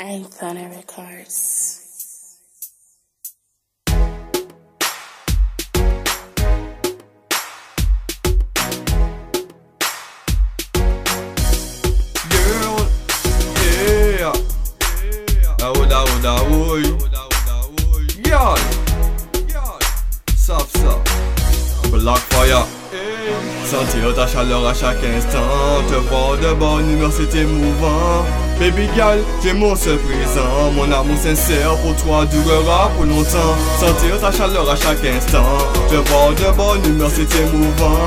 Anthony Records. Girl, yeah. Aouda, aouda, ouy. Girl, sauf ça. Black Fire. Sentir ta chaleur à chaque instant. Te voir de bonne humeur, c'est émouvant. Baby girl, j'ai mon seul présent. Mon amour sincère pour toi durera pour longtemps. Sentir ta chaleur à chaque instant. Te voir de bonne humeur, c'est émouvant.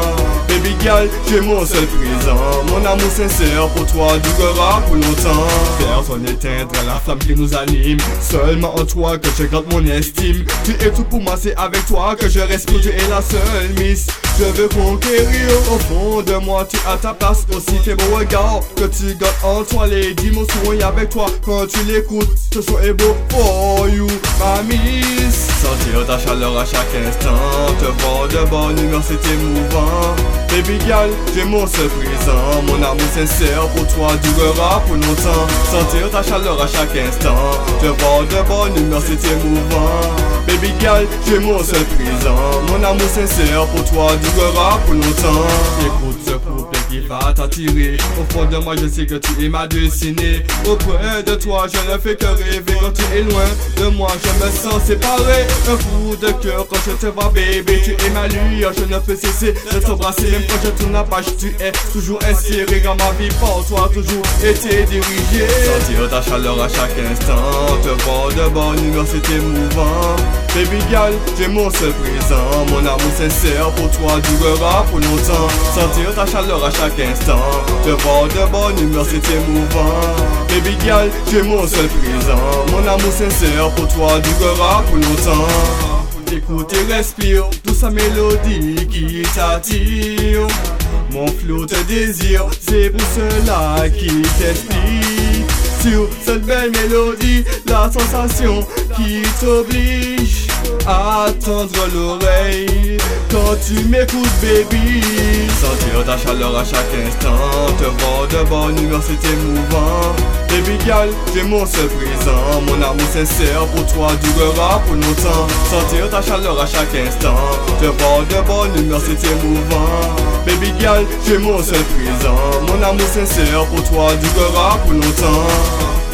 Baby girl, j'ai mon seul présent. Mon amour sincère pour toi durera pour longtemps. Personne n'éteindra la flamme qui nous anime. Seulement en toi que je garde mon estime. Tu es tout pour moi, c'est avec toi que je respire. Tu es la seule miss. Je veux conquérir. Au fond de moi, tu as ta place. Aussi, tes beaux regards que tu gardes en toi, lady, mon sourire avec toi quand tu l'écoutes, ce son est beau for you, ma miss. Sentir ta chaleur à chaque instant, te de bonne humeur, c'est émouvant. Baby girl, j'ai mon seul présent, mon amour sincère pour toi durera pour longtemps. Sentir ta chaleur à chaque instant, te voir de bonne humeur, c'est émouvant. Baby girl, j'ai mon seul présent, mon amour sincère pour toi durera pour longtemps. Écoute ce couplet qui va t'attirer. Au fond de moi, je sais que tu es ma destinée. Auprès de toi, je ne fais que rêver. Quand tu es loin de moi, je me sens séparé. Un coup de cœur quand je te vois, baby. Tu es ma lueur, je ne peux cesser de t'embrasser. Même quand je tourne la page, tu es toujours inséré. Dans ma vie, par toi, toujours été dirigé. Sentir ta chaleur à chaque instant. Te voir de bonne humeur, c'est émouvant. Baby girl, j'ai mon seul présent. Mon amour sincère pour toi durera pour longtemps. Sentir ta chaleur à chaque instant. Te voir de bonne humeur, c'est émouvant. Baby girl, j'ai mon seul présent. Mon amour sincère pour toi durera pour longtemps. Écoute et respire, tout sa mélodie qui t'attire. Mon flot te désire, c'est pour cela qui t'explique. Sur cette belle mélodie, la sensation qui t'oblige à tendre l'oreille quand tu m'écoutes, baby. Ta chaleur à chaque instant, te voir de bonne humeur, c'est émouvant. Baby girl, j'ai mon seul présent, mon amour sincère pour toi durera pour longtemps. Sentir ta chaleur à chaque instant, te voir de bonne humeur, c'est émouvant. Baby girl, j'ai mon seul présent, mon amour sincère pour toi durera pour longtemps.